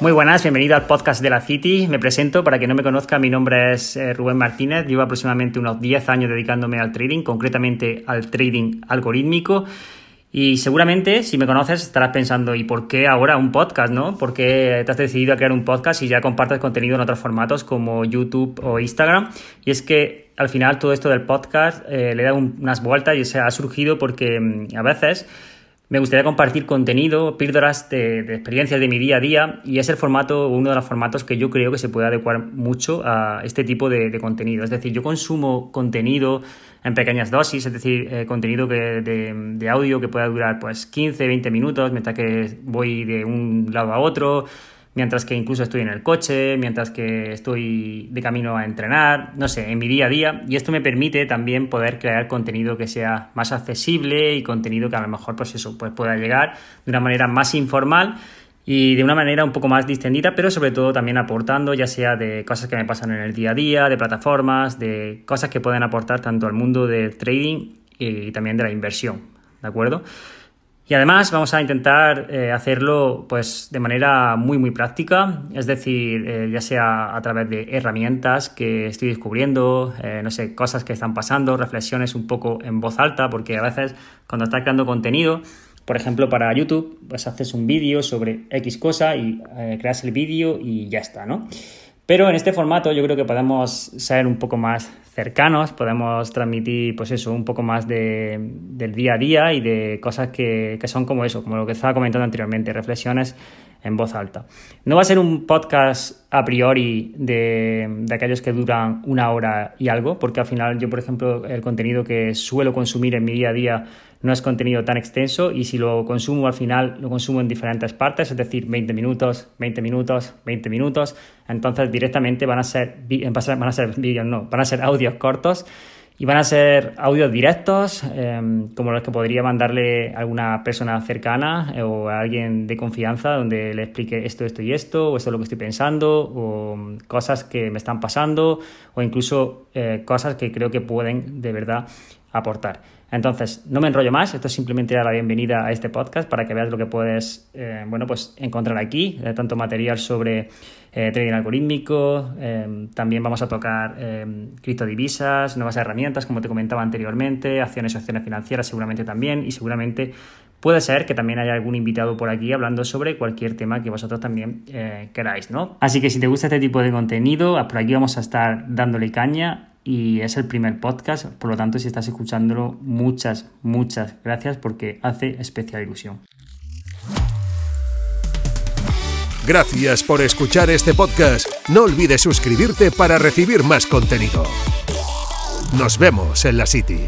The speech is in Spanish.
Muy buenas, bienvenido al podcast de la City. Me presento, para que no me conozca, mi nombre es eh, Rubén Martínez. Llevo aproximadamente unos 10 años dedicándome al trading, concretamente al trading algorítmico. Y seguramente, si me conoces, estarás pensando, ¿y por qué ahora un podcast, no? ¿Por qué te has decidido a crear un podcast y ya compartes contenido en otros formatos como YouTube o Instagram? Y es que al final todo esto del podcast eh, le da unas vueltas y se ha surgido porque mm, a veces me gustaría compartir contenido, píldoras de, experiencias de mi día a día y es el formato, uno de los formatos que yo creo que se puede adecuar mucho a este tipo de, contenido. Es decir, yo consumo contenido en pequeñas dosis, es decir, eh, contenido de, audio que pueda durar pues 15, 20 minutos mientras que voy de un lado a otro mientras que incluso estoy en el coche, mientras que estoy de camino a entrenar, no sé, en mi día a día. Y esto me permite también poder crear contenido que sea más accesible y contenido que a lo mejor, pues eso, pues pueda llegar de una manera más informal y de una manera un poco más distendida, pero sobre todo también aportando, ya sea de cosas que me pasan en el día a día, de plataformas, de cosas que pueden aportar tanto al mundo del trading y también de la inversión, ¿de acuerdo? Y además vamos a intentar eh, hacerlo pues de manera muy muy práctica, es decir, eh, ya sea a través de herramientas que estoy descubriendo, eh, no sé, cosas que están pasando, reflexiones un poco en voz alta, porque a veces cuando estás creando contenido, por ejemplo para YouTube, pues haces un vídeo sobre X cosa y creas el vídeo y ya está, ¿no? Pero en este formato yo creo que podemos ser un poco más cercanos, podemos transmitir, pues eso, un poco más de, del día a día y de cosas que, que son como eso, como lo que estaba comentando anteriormente, reflexiones en voz alta. No va a ser un podcast a priori de, de, aquellos que duran una hora y algo, porque al final yo, por ejemplo, el contenido que suelo consumir en mi día a día no es contenido tan extenso y si lo consumo al final lo consumo en diferentes partes, es decir, 20 minutos, 20 minutos, 20 minutos, entonces directamente van a ser, van a ser vídeos, no, van a ser audios cortos y van a ser audios directos, em, como los que podría mandarle alguna persona cercana eh, o a alguien de confianza donde le explique esto, esto y esto, o esto es lo que estoy pensando, o mm, cosas que me están pasando, o incluso eh, cosas que creo que pueden de verdad aportar. Entonces, no me enrollo más, esto es simplemente dar la bienvenida a este podcast para que veas lo que puedes eh, bueno, pues encontrar aquí, eh, tanto material sobre eh, trading algorítmico, también vamos a tocar criptodivisas, nuevas herramientas, como te comentaba anteriormente, acciones y acciones financieras seguramente también, y seguramente puede ser que también haya algún invitado por aquí hablando sobre cualquier tema que vosotros también queráis, ¿no? Así que si te gusta este tipo de contenido, por aquí vamos a estar dándole caña y es el primer podcast, por lo tanto si estás escuchándolo, muchas, muchas gracias porque hace especial ilusión. Gracias por escuchar este podcast. No olvides suscribirte para recibir más contenido. Nos vemos en la City.